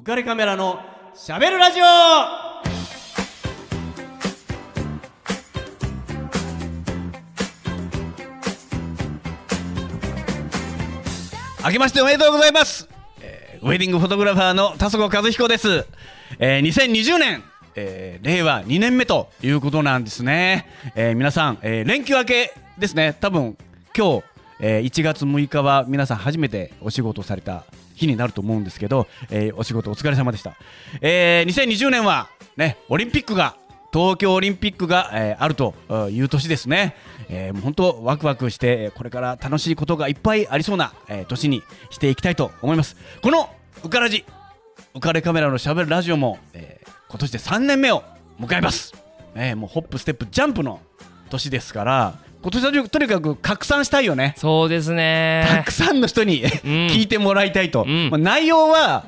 浮かれカメラのしゃべるラジオ。明けましておめでとうございます、えーウェディングフォトグラファーの田底和彦です、えー2020年、えー令和2年目ということなんですね、えー皆さん、えー連休明けですね。多分今日、えー1月6日は皆さん初めてお仕事された日になると思うんですけど、えーお仕事お疲れ様でした、えー2020年はねオリンピックが東京オリンピックが、えーあるという年ですね、えーもう本当ワクワクしてこれから楽しいことがいっぱいありそうな、えー年にしていきたいと思います。この「ウカラジ」浮かれカメラのしゃべるラジオも、えー今年で3年目を迎えます、えーもうホップステップジャンプの年ですから今年はとにかく拡散したいよね。そうですたねくさんの人に聞いてもらいたいと、うん。まあ、内容は、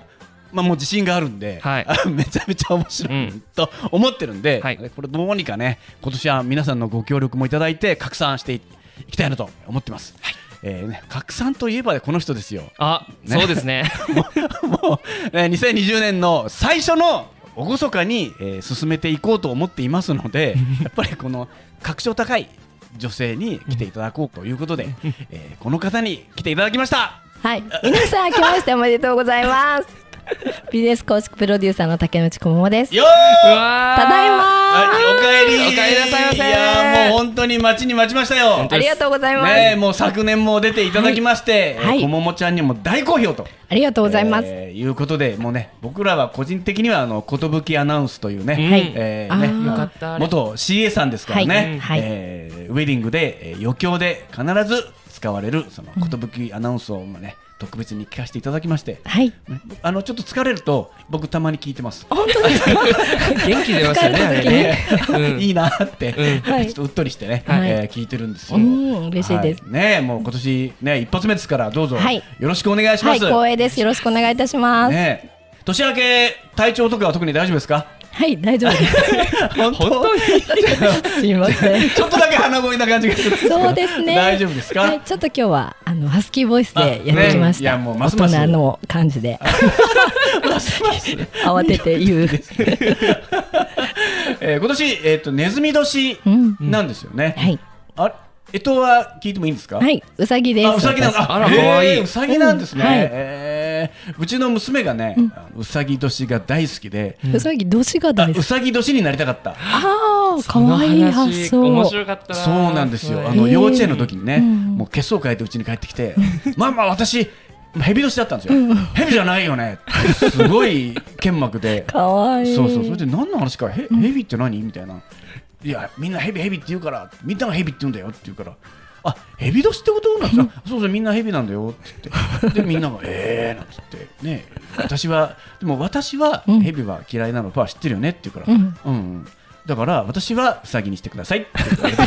まあ、もう自信があるんで、はい。めちゃめちゃ面白い、うんと思ってるんで、はい。これどうにかね今年は皆さんのご協力もいただいて拡散していきたいなと思ってます、えーね、拡散といえばこの人ですよ。あ、ね。そうですね。もう、ね、2020年の最初の厳かに、えー進めていこうと思っていますので やっぱりこの格調高い女性に来ていただこうということで、えーこの方に来ていただきました。はい、皆さん明けましておめでとうございます。ビジネス構築プロデューサーの竹内智もです。ただいまはい、おかえり。おかえりなさいませ。いやーもう本当に待ちに待ちましたよ。ありがとうございます。ねえもう昨年も出ていただきまして、はい。こももちゃんにも大好評と。ありがとうございます。えーいうことでもうね僕らは個人的にはあの寿アナウンスというね、はい。えーねあー。よかった。元 CA さんですからね、はい。はい。えーウェディングで、えー余興で必ず使われるその寿アナウンスを、まあね、特別に聞かせていただきまして、はい。ねあのちょっと疲れると僕たまに聞いてます。本当ですか？元気出ますよね、あれね。うんいいなって、はいちょっとうっとりしてね、はいえー聞いてるんですよ。うん嬉しいですはいねもう今年ね一発目ですからどうぞはいよろしくお願いしまはい、す。光栄です。よろしくお願いいたします。ね年明け体調とかは特に大丈夫ですか？はい、大丈夫です。本本当に？すいません。ちょっとだけ鼻声な感じがするそうですね。大丈夫ですか？はい、ちょっと今日はあのハスキーボイスでやってきました。あね大人の感じで慌てて言う。えー今年えっ、とネズミ年うん。なんですよね。はい。あれ？えとは聞いてもいいんですか？はい、うさぎです。あ、うさぎなん。あら可愛いうさぎなんですね。うんはいえーうちの娘がね、あのうさぎ年が大好きで、うさぎ年があ大好き。うさぎ年になりたかった。ああ、可愛い発想。面白かったな。そうなんですよ。あはいの幼稚園の時にね、うんもう血相変えてうちに帰ってきて、ママ私ヘビ年だったんですよ。ヘビじゃないよね。ってすごい剣幕で。可愛い。そうそう。それで何の話か、へヘビって何？みたいな。いや、みんなヘビヘビって言うから、みんながヘビって言うんだよって言うから。あ、ヘビ年ってことなんですか。そうそう、みんなヘビなんだよって言って。で、みんなが、えーなんつって、ね、私は、でも私はうんヘビは嫌いなのは知ってるよねって言うから、うんうん、うん。だから、私はウサギにしてくださいって言われて。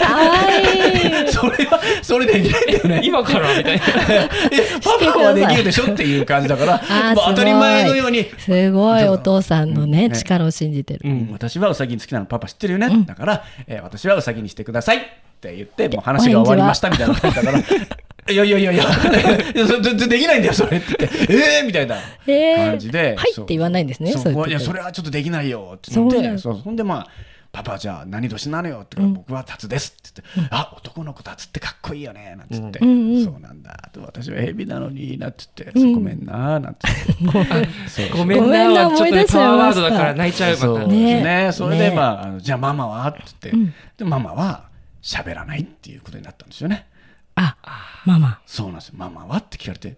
可愛い。それは、それできないんだよね。今からみたいな。え、パパはできるでしょっていう感じだから、あ当たり前のように、すごいお父さんのね、ね力を信じてる。うん私はウサギ好きなのパパ知ってるよね、うんだから、えー私はウサギにしてくださいって言ってもう話が終わりましたみたいな感じだからいやいやいやいや。いやそでできないんだよそれって言って。えーみたいな感じで、はいって言わないんですねそいやそれはちょっとできないよって言って。そんでまあパパじゃあ何年なのよってから、僕はタツですって言って、あ男の子タツってかっこいいよねなんつって、そうなんだ。と私はヘビなのになって。言って、ごめんななんつって。ごめんごめんななはちょっとねパワーワードだから泣いちゃうそた。ね。ねそれでね。まあじゃあママは？って言って、でママは喋らないっていうことになったんですよねあ、ママ。そうなんですよ。ママはって聞かれて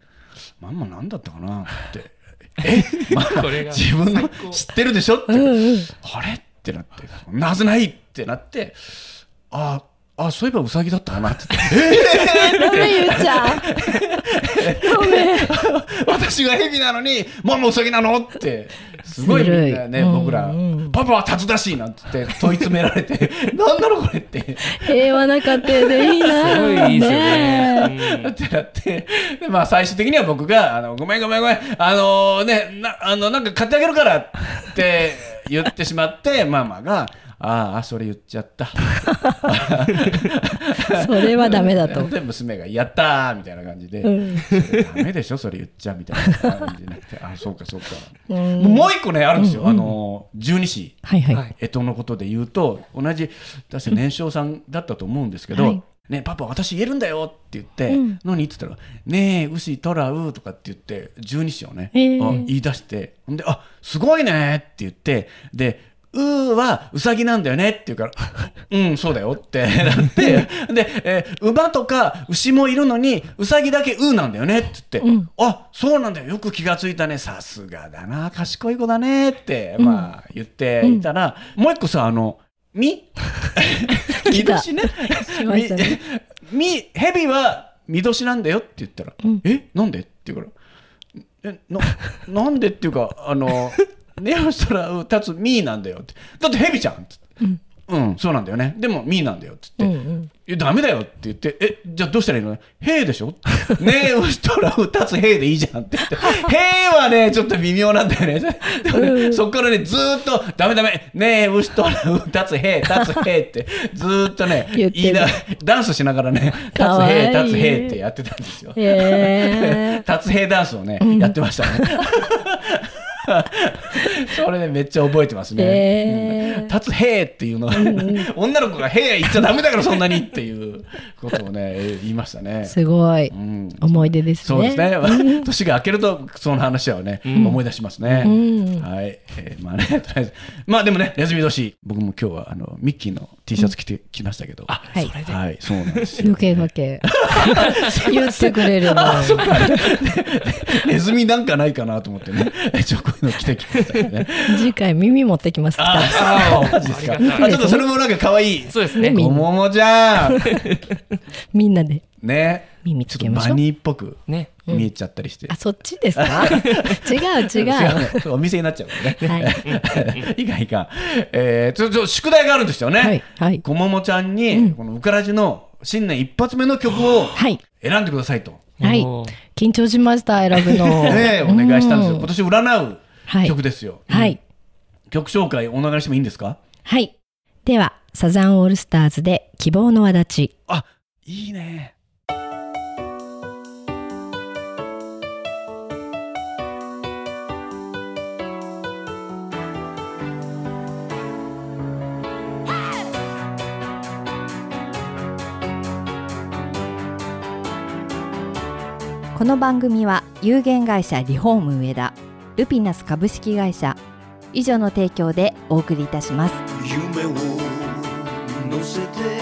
ママなんだったかなって。え、まあこれが自分の知ってるでしょって、うんうん。あれ？ってなって。なはずない？ってなって。ああそういえばウサギだったかな。って言ってダメゆうちゃん。ごめん。私がヘビなのにママウサギなのって。すごいみんなねうん。僕ら。うんパパはタツだしなんつって問い詰められて。なんだろうこれって。平和な家庭でいいな。すごいいいですよね。ね。ってなって。でまあ最終的には僕があのごめんごめんごめん。あのねなあのなんか買ってあげるからって言ってしまって ママが「ああそれ言っちゃった」それはダメだと。で娘が「やったー!」みたいな感じで「うん。ダメでしょそれ言っちゃ」みたいな感じになって「あそうかそうか」うん。もう一個ねあるんですよ、あの十二支。はいはい。はい。干支のことで言うと同じ確か年少さんだったと思うんですけど「はいねパパ私言えるんだよ」って言って「うん何?」って言ったら「ねえ牛トラウ」とかって言って十二支をね、へーあ言い出してほんで「あすごいね」って言ってでうーはうさぎなんだよねって言うから、うん、そうだよって なって、で、えー馬とか牛もいるのに、うさぎだけうーなんだよねって言って、うんあ、そうなんだよ。よく気がついたね。さすがだな。賢い子だねって、まあ言っていたら、もう一個さ、あの、み？見年ね？しましたね。み、ヘビは見年なんだよって言ったら、うん。え、なんで？って言うから、え、な、なんでっていうか、あの、ネオしたら、うん立つミーなんだよって。だってヘビじゃんっつって。うん、そうなんだよね。でも、ミーなんだよっつって。うんうん。いやダメだよって言って、え、じゃあどうしたらいいの？兵でしょ？ねえ、ウシトラウ立つ兵でいいじゃんって言って、兵はね、ちょっと微妙なんだよね。でもねそっからね、ずーっと、ダメダメ、ねえ、ウシトラウ立つ兵、立つ兵って、ずーっとね、言いなダンスしながらね、立つかわいい。兵、立つ兵ってやってたんですよ。へ立 つ兵ダンスをね、やってましたね。それね、めっちゃ覚えてますね。へーうん立つ兵っていうのは、女の子が兵言っちゃダメだからそんなにっていうことをね、言いましたねー。すごいうん思い出ですね。そうですね。年が明けると、その話はね、思い出しますね。うんはい。えーまあね、とりあえず。まあでもね、休み年、僕も今日は、あの、ミッキーの T シャツ着てきましたけど。あ、はい。はい、そうなんですよ。余計余計。言ってくれるの。ネズミなんかないかなと思ってね、ちょ、こういうの着てきましたね。次回耳持ってきます。ああ、マジですか。あ、ちょっとそれもなんか可愛い。そうですね。みおももちゃん。みんなでね。耳つけましょう。バニーっぽくね。見えちゃったりして。あ、そっちですか？違う違う。ねお店になっちゃうからね。はい。いかんいかん。えー、ちょ、ちょ、宿題があるんですよね。はい。はい。こももちゃんに、このウカラジの新年一発目の曲をはい。選んでくださいと。はい。緊張しました、選ぶの。ねえお願いしたんですよ。う今年占うはい曲ですよ。はい。曲紹介お願いしてもいいんですか？はい。では、サザンオールスターズで希望の輪立ち。あ、いいね。この番組は有限会社リフォーム上田ルピナス株式会社。以上の提供でお送りいたします。夢を乗せて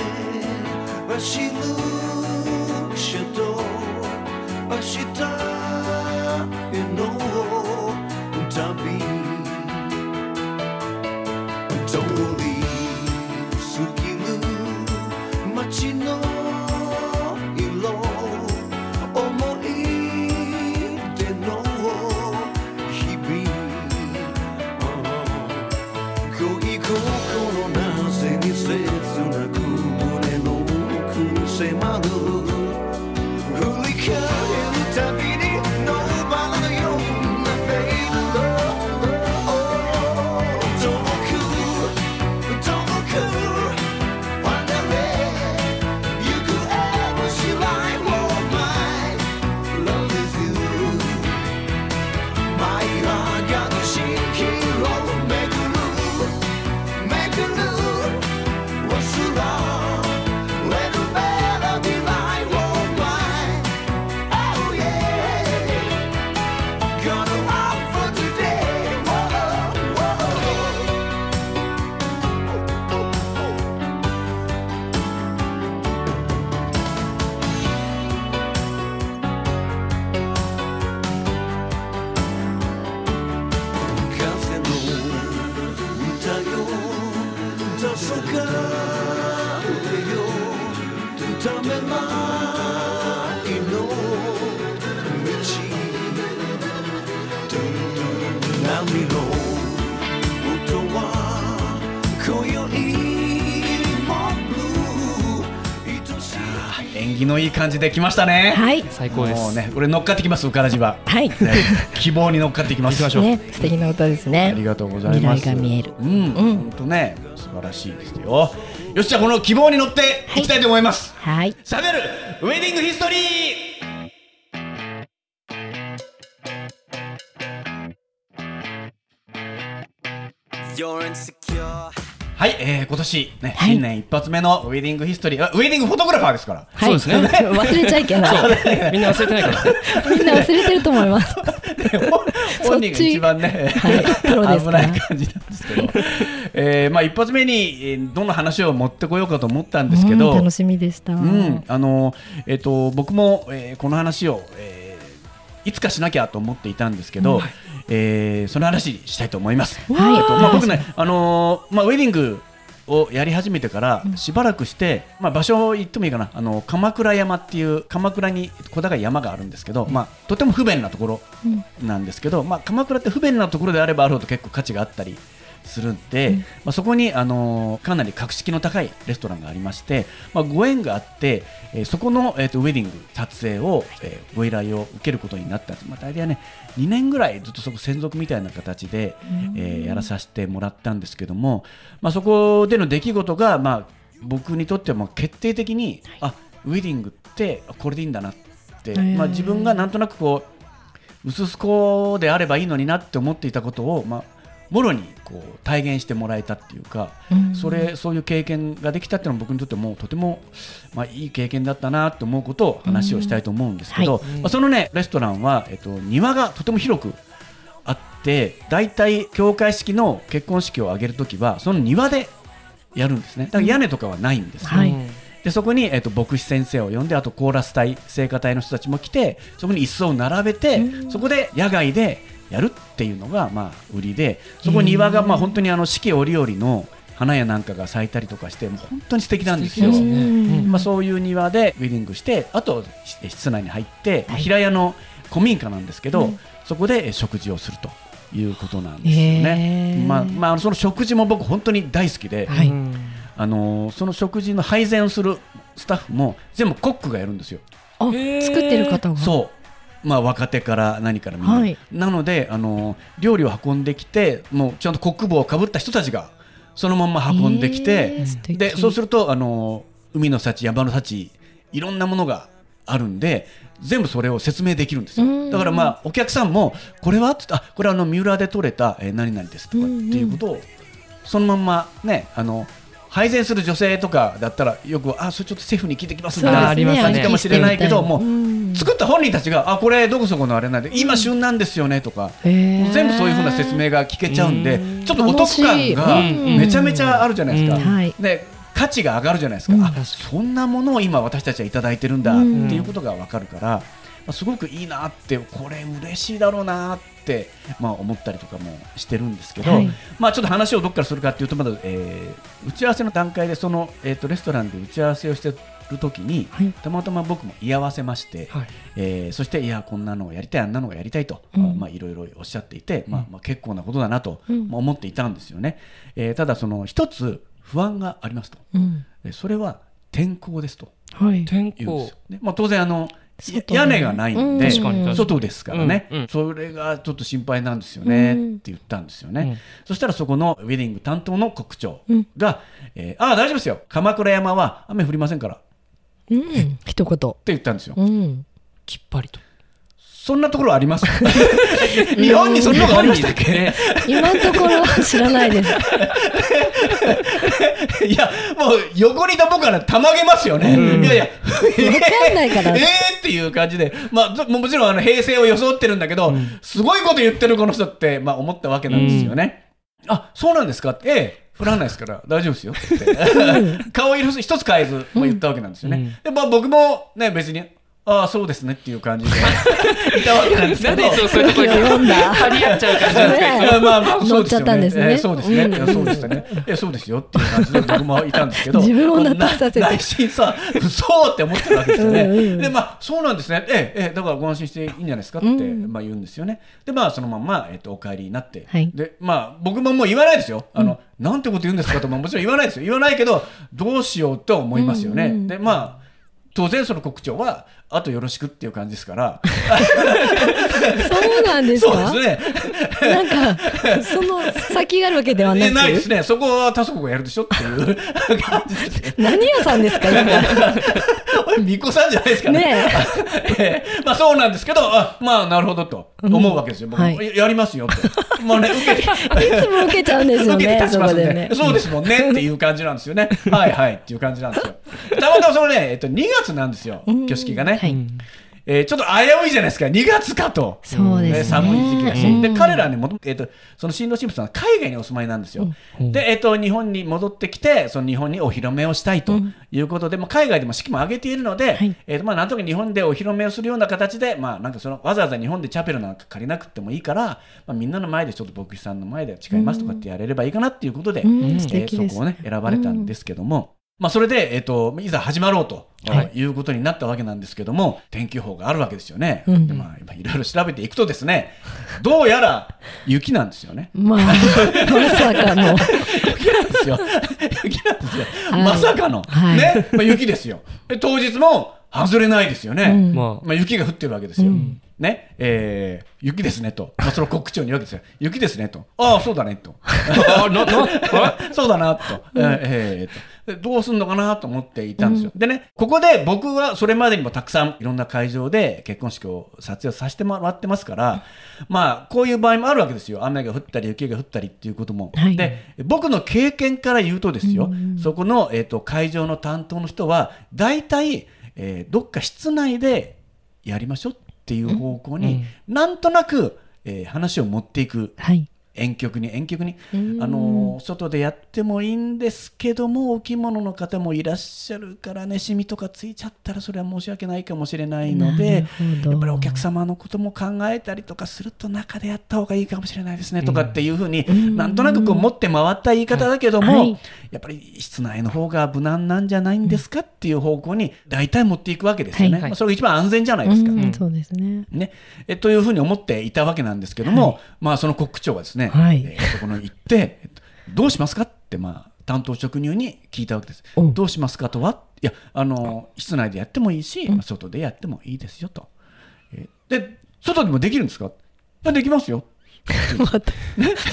ためないの道」「波の音は今宵もブルー愛しい」縁起のいい感じで来ましたね。はい最高ですもうね、これ乗っかってきます、うからじは。はいね希望に乗っかっていきます。行きましょうね素敵な歌ですあねりがとうございます。未来が見えるうん、本当ね、素晴らしいですよ。よし、じゃあ、この希望に乗っていきたいと思います。はいしゃべるウェディングヒストリー。You're insecure. はい、えー、今年ね、はい。新年一発目のウェディングヒストリー、あウェディングフォトグラファーですから。はい。そうですね。忘れちゃいけない。みんな忘れてないから。みんな忘れてると思います。本人が一番ね、はい危ない感じなんですけど、えーまあ、一発目にえーどんな話を持ってこようかと思ったんですけど、うん楽しみでした。うんあのえっと僕も、えーこの話を、えーいつかしなきゃと思っていたんですけど、えーその話したいと思います。はいえっとまあ、僕ね、あのーまあ、ウェディングをやり始めてからしばらくして、まあ、場所を言ってもいいかな。あの鎌倉山っていう鎌倉に小高い山があるんですけど、まあ、とても不便なところなんですけど、まあ、鎌倉って不便なところであればあるほど結構価値があったりするんで、まあ、そこに、あのーかなり格式の高いレストランがありまして、まあ、ご縁があって、えーそこの、えーとウェディング撮影を、えーご依頼を受けることになったんです、まあ、大体ね2年ぐらいずっとそこ専属みたいな形で、えーやらさせてもらったんですけども、まあ、そこでの出来事が、まあ、僕にとってはもう決定的にあウェディングってこれでいいんだなって、まあ、自分がなんとなくこう薄々であればいいのになって思っていたことを、まあ、もろにこう体現してもらえたっていうか、それそういう経験ができたっていうのは僕にとってもとても、まあ、いい経験だったなと思うことを話をしたいと思うんですけど、まあ、そのねレストランは、えっと、庭がとても広くあって大体教会式の結婚式を挙げるときはその庭でやるんですね。だから屋根とかはないんですよ、はい。でそこに、えっと牧師先生を呼んであとコーラス隊聖歌隊の人たちも来てそこに椅子を並べて、そこで野外でやるっていうのが、まあ、売りでそこ庭が、まあ、本当にあの四季折々の花やなんかが咲いたりとかしてもう本当に素敵なんですよ。まあ、そういう庭でウェディングしてあとし室内に入って、まあ平屋の古民家なんですけど、そこでえ食事をするということなんですよね。まあまあ、その食事も僕本当に大好きで、はい。うん。あのーその食事の配膳をするスタッフも全部コックがやるんですよ。あ作ってる方が。そうまあ、若手から何からみんな、はい。なのであの料理を運んできてもうちゃんとコック帽をかぶった人たちがそのまま運んできて、へーでそうするとあの海の幸山の幸いろんなものがあるんで全部それを説明できるんですよ。だからまあお客さんもこれは？ってあこれはあの三浦で取れた、えー何々ですとかっていうことをそのまんまねあの配膳する女性とかだったらよくあそれちょっとシェフに聞いてきますみたいな感じかもしれないけどもうん作った本人たちがあこれどこそこのあれなんで今旬なんですよねとか全部そういうふうな説明が聞けちゃうんでうん。ちょっとお得感がめちゃめちゃあるじゃないですか。で価値が上がるじゃないですか、うん。あそんなものを今私たちはいただいてるんだっていうことが分かるから、まあ、すごくいいなってこれ嬉しいだろうなって、まあ、思ったりとかもしてるんですけど、はい。まあ、ちょっと話をどこからするかっていうとまだ、えー打ち合わせの段階でその、えー、とレストランで打ち合わせをしてる時に、はい。たまたま僕も居合わせまして、はい。えーそしていやこんなのをやりたいあんなのがやりたいと、うん。まあいろいろおっしゃっていて、まあまあ結構なことだなと、うん。まあ思っていたんですよね、えーただその一つ不安がありますと、うん。えそれは天候ですと。はい。天候。ね。まあ、当然あの屋根がないんで、外ですからね、うんうん。それがちょっと心配なんですよね、うん。って言ったんですよね、うんそしたらそこのウェディング担当の国長うん。が、えーああ大丈夫ですよ。鎌倉山は雨降りませんからってうん。一言。言ったんですよ、うん。きっぱりとそんなところあります？日本にそんなのがありましたっけ？今のところは知らないです。いや、もう横にいた僕はね、たまげますよね。いやいや、わかんないから。えーっていう感じで、まあ、どもちろんあの平成を装ってるんだけど、すごいこと言ってるこの人って、まあ、思ったわけなんですよね。あ、そうなんですか？って、ええ、降らないですから。大丈夫ですよ。って。顔色一つ変えず、まあ、言ったわけなんですよね。で、まあ、僕もね、別に、ああ、そうですねっていう感じで いたわけなんですけど。なんでそういうところに張り合っちゃう感じなんですか？いやまあまあそうですよね。乗っちゃったんですねえーそうですね。うんいやそうでしたね。いやそうですよっていう感じで僕もいたんですけど、自分を納得させてな内心さ、嘘って思ってるわけですよね。うんうんでまあそうなんですね。ええええだからご安心していいんじゃないですかって、うんまあ言うんですよね。でまあそのままえっとお帰りになって、はいでまあ僕ももう言わないですよ。あの、なんてこと言うんですかとももちろん言わないですよ。言わないけどどうしようと思いますよね。うんうんでまあ当然その国長はあとよろしくっていう感じですから。そうなんですそうかですね。なんか、その先があるわけではなえないでくすね。そこは田底がやるでしょっていう。感じですね何屋さんですか、今？俺巫女さんじゃないですかね。ねえ。えまあそうなんですけどあまあなるほどと思うわけですよ、僕もはい。ややりますよとまあね受けて。いつも受けちゃうんですよ受けてね、ね。そうですもんねっていう感じなんですよね。はいはいっていう感じなんですよ。たまたまそのね、えっと、2月なんですよ、挙式がね。はい。えーちょっと危ういじゃないですか、2月かと。そうですね。えー寒い時期だし。うん。で、彼らね、もとえっと、その新郎新婦さんは海外にお住まいなんですよ。で、えっと、日本に戻ってきて、その日本にお披露目をしたいということで、まあ、海外でも式も挙げているので、はい。えっと、まあ、なんとか日本でお披露目をするような形で、まあ、なんかその、わざわざ日本でチャペルなんか借りなくてもいいから、まあ、みんなの前でちょっと牧師さんの前で誓いますとかってやれればいいかなっていうことで、うん。えーそこをね、選ばれたんですけども、まあ、それで、えっ、と、いざ始まろうと、はいい、うことになったわけなんですけども、天気予報があるわけですよね。うんでまあ、今いろいろ調べていくとですね、どうやら雪なんですよね。まあ、まさかの。雪なんですよ。雪なんですよ。はいまさかの、はいね、まあ、雪ですよ。で当日も外れないですよね。うんままあ、雪が降ってるわけですよ。うんね、えー、雪ですねと。まあ、その国長に言うわけですよ。雪ですねと。ああ、そうだねと。そうだなと、えーえーとでどうすんのかなと思っていたんですよ。でね、ここで僕はそれまでにもたくさんいろんな会場で結婚式を撮影させてもらってますから、まあ、こういう場合もあるわけですよ。雨が降ったり雪が降ったりっていうことも。はいで、僕の経験から言うとですよ、そこの、えー、と会場の担当の人は、大体、えーどっか室内でやりましょうっていう方向に、なんとなく、えー話を持っていく。はい。遠曲に遠曲に、うん。あの外でやってもいいんですけどもお着物の方もいらっしゃるからねシミとかついちゃったらそれは申し訳ないかもしれないのでやっぱりお客様のことも考えたりとかすると中でやった方がいいかもしれないですねとかっていうふうに、ん。なんとなくこう持って回った言い方だけども、はい。やっぱり室内の方が無難なんじゃないんですかっていう方向に大体持っていくわけですよね、はい。まあ、それが一番安全じゃないですか。うん。そうですね。ね、えというふうに思っていたわけなんですけども、まあ、その国長がですね、はいえーそこに行って、えっとどうしますかって、まあ、担当職人に聞いたわけです。おどうしますかとはいやあの、室内でやってもいいし、まあ外でやってもいいですよと。えーで、外でもできるんですか？できますよ。また、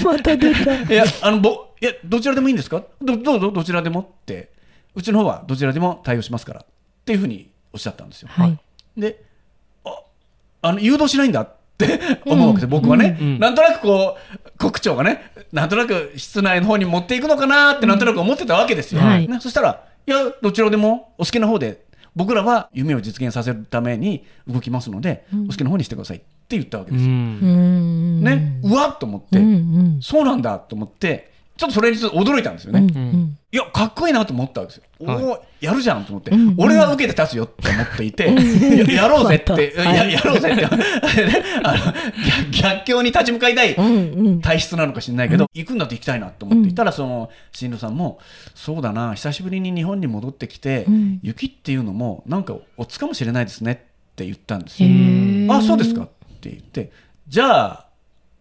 また出た。いや、あのぼいやどちらでもいいんですか？どどうぞ、どちらでもって、うちの方はどちらでも対応しますからっていうふうにおっしゃったんですよ。はい。で、ああの誘導しないんだって思うわけです、僕はね、うんなんとなくこう、国長がね、なんとなく室内の方に持っていくのかなって、なんとなく思ってたわけですよ。はいね、そしたら、いや、どちらでもお好きな方で、僕らは夢を実現させるために動きますので、お好きな方にしてくださいって言ったわけう。ですよ。うんん。ね、うわっと思って、うんうん。そうなんだと思って、ちょっとそれにちょっと驚いたんですよね。うんうん。いや、かっこいいなと思ったわけですよ。おはい。お、やるじゃんと思って、うんうん。俺は受けて立つよって思っていて、ややろうぜって、ややろうぜって、あの逆逆境に立ち向かいたいうんうん。体質なのか知らないけど、行くんだって行きたいなと思って。いたら、その新郎さんも、そうだな、久しぶりに日本に戻ってきて、うん。雪っていうのも、なんかおつかもしれないですねって言ったんですへよ。ー。あ、そうですかって言って、じゃあ、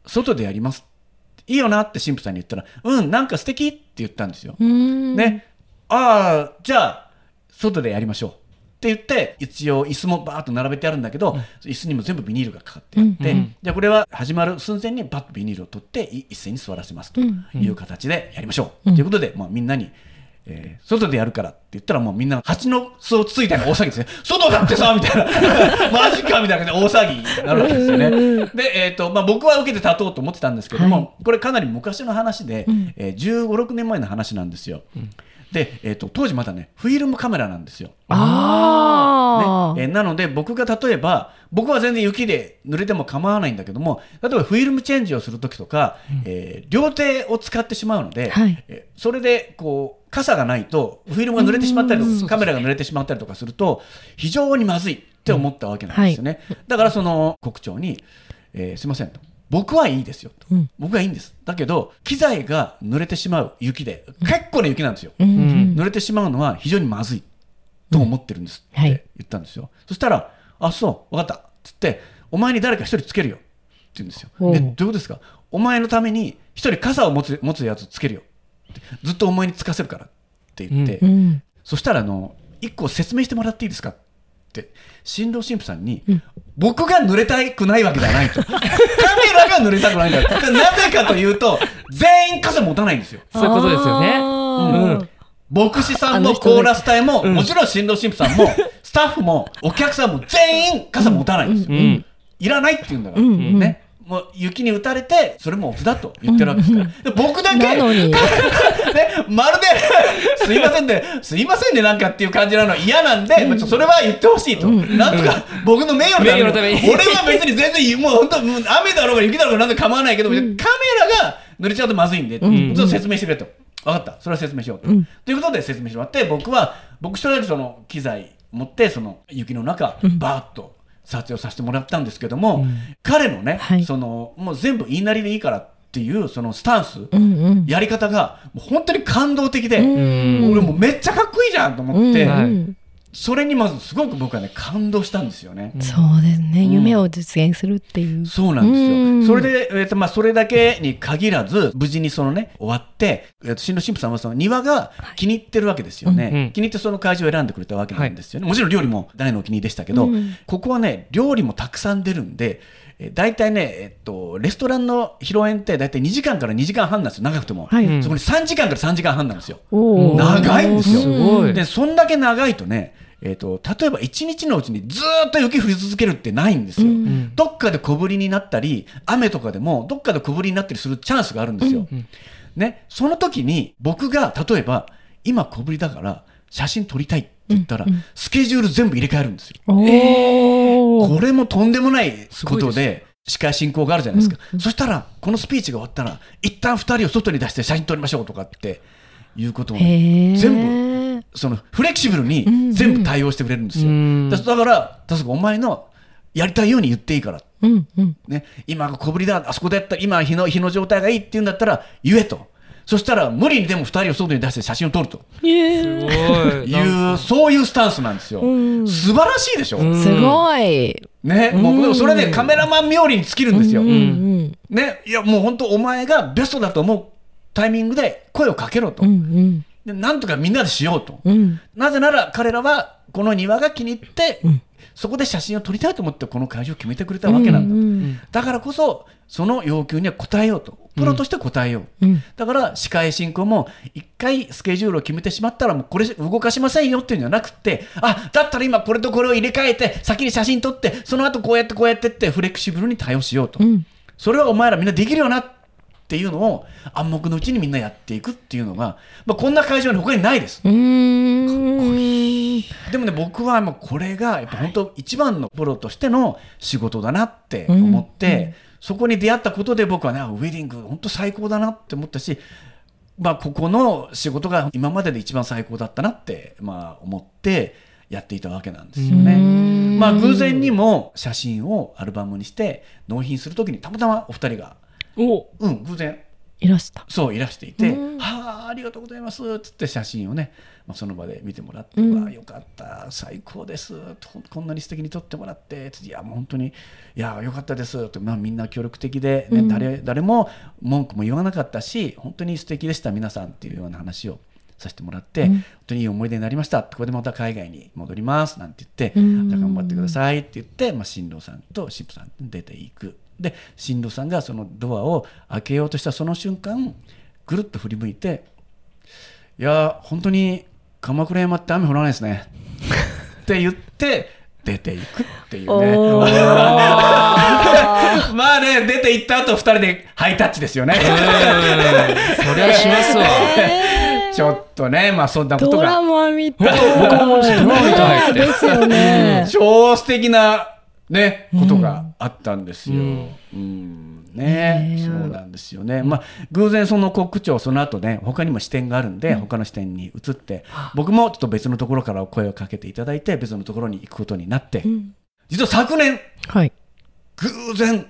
外でやります。いいよなって神父さんに言ったら、うん、なんか素敵って言ったんですよ。うん。ね、ああ、じゃあ、外でやりましょう。って言って、一応、椅子もバーッと並べてあるんだけど、椅子にも全部ビニールがかかってあって、うんうんじゃあこれは始まる寸前にバッとビニールを取って、い一斉に座らせますという形でやりましょう。うんということで、まあ、みんなに、えー外でやるからって言ったら、もうみんな蜂の巣をつついたような大騒ぎですね。外だってさみたいな。マジかみたいな大騒ぎになるわけですよね。で、えっ、と、まあ、僕は受けて立とうと思ってたんですけども、はいこれかなり昔の話で、んえー15、6年前の話なんですよ。で、えー、と当時まだねフィルムカメラなんですよ、ああ。ね。えーなので僕が例えば僕は全然雪で濡れても構わないんだけども例えばフィルムチェンジをするときとか、えー両手を使ってしまうので、はい。えーそれでこう傘がないとフィルムが濡れてしまったりとかカメラが濡れてしまったりとかすると非常にまずいって思ったわけなんですよね、だからその国長に、えーすいませんと僕はいいですよと、うん。僕はいいんです。だけど機材が濡れてしまう雪で結構な雪なんですよ、うん。うん。濡れてしまうのは非常にまずいと思ってるんですってはい。言ったんですよ、そしたら「あそう分かった」っつって「お前に誰か一人つけるよ」って言うんですよ。でどういうことですか？お前のために一人傘を持つ持つやつつけるよ。ってずっとお前につかせるから。って言って、うん。そしたらあの一個説明してもらっていいですか？って新郎新婦さんに、僕が濡れたくないわけではないとカメラが濡れたくないんだとなぜかというと全員傘持たないんですよ。そういうことですよね。うん。牧師さんのコーラス隊も、もちろん新郎新婦さんも スタッフもお客さんも全員傘持たないんですよ、うん。いらないって言うんだから、うん。うん。ねもう雪に打たれてそれもオフだと言ってるわけですから、で僕だけ ね、まるで、すいませんね、すいませんね、なんかっていう感じなの嫌なんで、まあちょそれは言ってほしいと。なんとか、僕の名誉のために、俺は別に全然、もう本当、雨だろうが雪だろうがなんで構わないけど、カメラが濡れちゃうとまずいんで、ちょっと説明してくれと。分かった、それは説明しようと。ということで説明してもらって、僕は、僕一人でその機材持って、その雪の中、バーッと。撮影をさせてもらったんですけども、彼のね、はい。そのもう全部言いなりでいいからっていうそのスタンス、うんうん。やり方がもう本当に感動的で、ん。俺もうめっちゃかっこいいじゃんと思って、うんはいうんそれにまずすごく僕はね感動したんですよね。そうですね、ん夢を実現するっていう。そうなんですよ。うんそれで、えーとまあ、それだけに限らず、無事にそのね、終わって、えーと新郎新婦さんはその庭が気に入ってるわけですよね。うん気に入ってその会場を選んでくれたわけなんですよね。もちろん料理も大のお気に入りでしたけど、うんここはね、料理もたくさん出るんで、えー大体ね、えっと、レストランの披露宴って大体2時間から2時間半なんですよ、長くても。はいうんそこに3時間から3時間半なんですよ。長いんですよ。すごいで、そんだけ長いとね、えー、と例えば1日のうちにずーっと雪降り続けるってないんですよ、うん。どっかで小降りになったり雨とかでもどっかで小降りになったりするチャンスがあるんですよ、ね、その時に僕が例えば今小降りだから写真撮りたいって言ったら、スケジュール全部入れ替えるんですよ。これもとんでもないことでで司会進行があるじゃないですか、そしたらこのスピーチが終わったら一旦2人を外に出して写真撮りましょうとかっていうことを全部そのフレキシブルに全部対応してくれるんですよ。うん。だだから、確かお前のやりたいように言っていいから、うんうん。ね、今が小ぶりだ、あそこでやった。ら、今日の日の状態がいいって言うんだったら言えと。そしたら無理にでも2人を外に出して写真を撮ると。すごい。いう、そういうスタンスなんですよ。素晴らしいでしょ、うん。すごい。ね、もうでもそれでカメラマン冥利に尽きるんですよ。うんうん。ね、いやもう本当お前がベストだと思うタイミングで声をかけろと。うんうんでなんとかみんなでしようと。うん。なぜなら彼らはこの庭が気に入って、そこで写真を撮りたいと思ってこの会場を決めてくれたわけなんだと、うんだからこそその要求には応えようと。プロとして応えよう、うん。だから司会進行も一回スケジュールを決めてしまったらもうこれ動かしませんよっていうんじゃなくてあだったら今これとこれを入れ替えて先に写真撮ってその後こうやってこうやってってフレキシブルに対応しようと、うん。それはお前らみんなできるよなっていうのを暗黙のうちにみんなやっていくっていうのが、まあ、こんな会場に他にないです。うーん。でもね僕はもうこれがやっぱ本当一番のプロとしての仕事だなって思って、そこに出会ったことで僕はねあウェディング本当最高だなって思ったし、まあ、ここの仕事が今までで一番最高だったなって、まあ、思ってやっていたわけなんですよね。まあ偶然にも写真をアルバムにして納品するときにたまたまお二人が、お。うん、偶然。いらした。そういらしていてうん「はあありがとうございます」っつって写真をね、まあ、その場で見てもらって「うん。わあよかった最高です」とこんなに素敵に撮ってもらってつって「いやもう本当にいやよかったです」って、まあ、みんな協力的で、ねうん。誰誰も文句も言わなかったし本当に素敵でした皆さんっていうような話をさせてもらって、うん。本当にいい思い出になりました。これでまた海外に戻ります。なんて言って、うん。じゃあ頑張ってくださいって言って、まあ、新郎さんと新婦さん出ていく。で新郎さんがそのドアを開けようとしたその瞬間ぐるっと振り向いて「いや本当に鎌倉山って雨降らないですね」って言って出ていくっていうね。まあね出て行った後二人でハイタッチですよね。そりゃしますわ。ちょっとねまあそんなことドラがマみたい。僕もドラマみたいですよね。超素敵なね、ことがあったんですよ。うん。うん。ね、ねえ。そうなんですよね。まあ偶然その国長その後ね他にも視点があるんで、他の視点に移って僕もちょっと別のところから声をかけていただいて別のところに行くことになって、実は昨年はい。偶然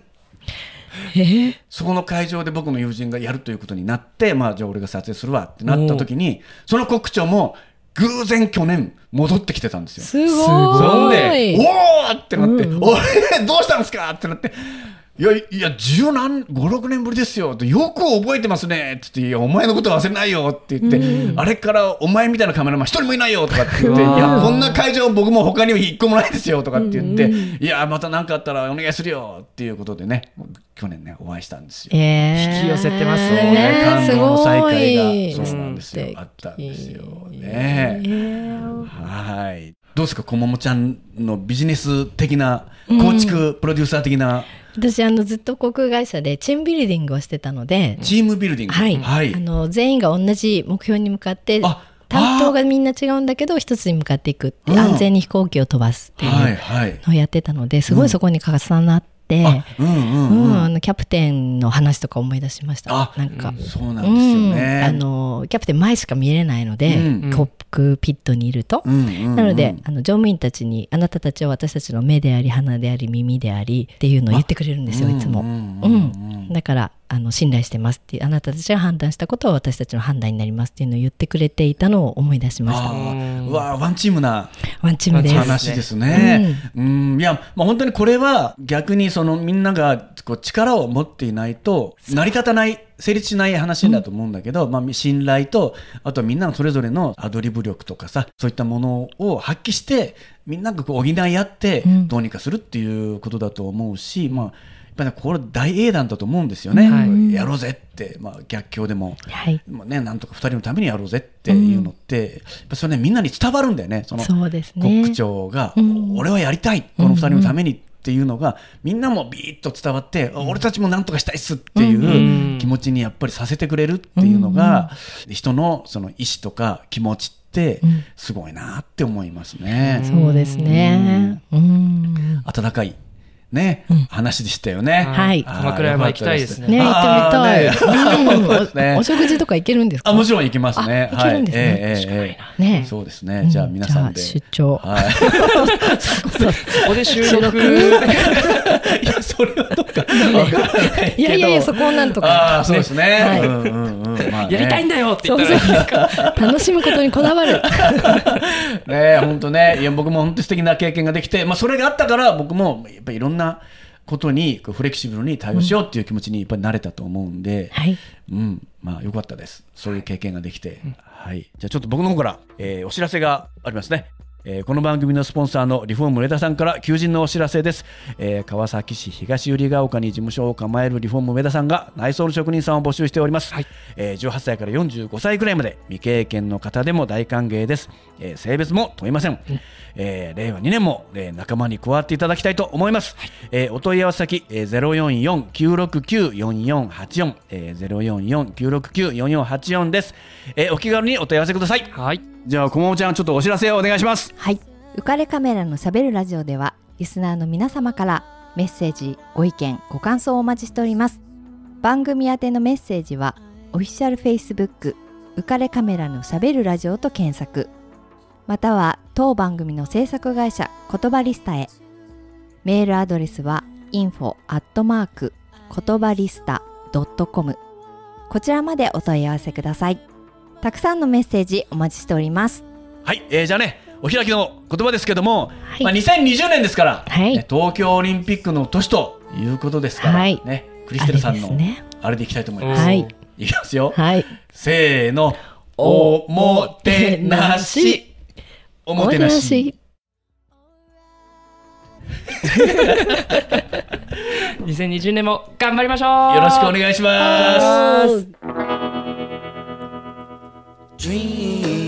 えーそこの会場で僕の友人がやるということになって、まあじゃあ俺が撮影するわってなった時にその国長も偶然去年戻ってきてたんですよ。すすごそんい。で、おーってなって、うんおい、どうしたんですかってなって、いや、いや、十何、五六年ぶりですよ。よく覚えてますね。って言って、いや、お前のこと忘れないよ。って言って、あれからお前みたいなカメラマン一人もいないよ。とかって言って、いや、こんな会場僕も他にも一個もないですよ。とかって言って、いや、また何かあったらお願いするよ。っていうことでね、去年ね、お会いしたんですよ。えー。引き寄せてますそうねね感動の再会が。そうなんですよ。あったんですよ。ね。えーはいどうですかこももちゃんのビジネス的な構築プロデューサー的な？私あのずっと航空会社でチームビルディングをしてたので、チームビルディング。はい、はい。あの全員が同じ目標に向かってあ担当がみんな違うんだけど一つに向かっていくって、うん安全に飛行機を飛ばすっていうのをやってたのですごいそこに重なっキャプテンの話とか思い出しました。あなんか、そうなんですよね。うんあのキャプテン前しか見れないので、うんコックピットにいると、なのであの乗務員たちにあなたたちは私たちの目であり鼻であり耳でありっていうのを言ってくれるんですよいつも。うん。だからあの信頼してますっていうあなたたちが判断したことは私たちの判断になりますっていうのを言ってくれていたのを思い出しました。あーうわワンチームなワンチームです。話ですね。うん、いや、まあ、本当にこれは逆にそのみんながこう力を持っていないと成り立たない、成立しない話だと思うんだけど、まあ、信頼と、あとはみんなのそれぞれのアドリブ力とかさ、そういったものを発揮して、みんながこう補い合ってうんどうにかするっていうことだと思うし、まあ、やっぱりねこれ大英断だと思うんですよね。はいやろうぜって、まあ、逆境でも。はい。まあね、なんとか2人のためにやろうぜっていうのって、やっぱそれねみんなに伝わるんだよねそのそうですねク。長が、うん俺はやりたいこの2人のためにっていうのが、みんなもビーッと伝わって、俺たちもなんとかしたいっすっていう気持ちにやっぱりさせてくれるっていうのが、人のその意思とか気持ちってすごいなって思いますね。そうですね。うん。温かいね、話でしたよね。はい鎌倉山行きたいですねね、行ってみたい。おお食事とか行けるんですか？あもちろん行きますね。あ行けるんですねはいええええええねそうですね。じゃあ皆さんで。出張。はい。ここで収録。いや、それはどっか。わからないけどいやいやいや、そこをなんとか。ああ、そうですね。はいうんうんうん。まあねやりたいんだよってそう言ったそうら。楽しむことにこだわる。ね本当ね。いや、僕も本当素敵な経験ができて、まあ、それがあったから、僕もやっぱりいろんなことに、フレキシブルに対応しようっていう気持ちにやっぱり慣れたと思うんで、はい。うん、まあ、よかったです。そういう経験ができて。はい。じゃあ、ちょっと僕の方から、えーお知らせがありますね。えーこの番組のスポンサーのリフォーム上田さんから求人のお知らせです、えー川崎市東百合ヶ丘に事務所を構えるリフォーム上田さんが内装の職人さんを募集しております、えー18歳から45歳くらいまで未経験の方でも大歓迎です、えー性別も問いません、えー令和2年も、えー仲間に加わっていただきたいと思います、えーお問い合わせ先、えー、044-969-4484、えー、044-969-4484です、えーお気軽にお問い合わせください。はい。じゃあ、こももちゃん、ちょっとお知らせをお願いします。はい。浮かれカメラのしゃべるラジオではリスナーの皆様からメッセージご意見ご感想をお待ちしております。番組宛てのメッセージはオフィシャル Facebook 浮かれカメラのしゃべるラジオと検索。または当番組の制作会社言葉リスタへ。メールアドレスは info アットマーク言葉リスタ .com こちらまでお問い合わせください。たくさんのメッセージお待ちしております。はい、えーじゃあね、お開きの言葉ですけども、いまあ、2020年ですから、はいね東京オリンピックの年ということですから、はいね、クリステルさんのあれですねあれでいきたいと思います。はい。いきますよ。はい。せーの、おもてなし。おもてなし。2020年も頑張りましょうよろしくお願いします。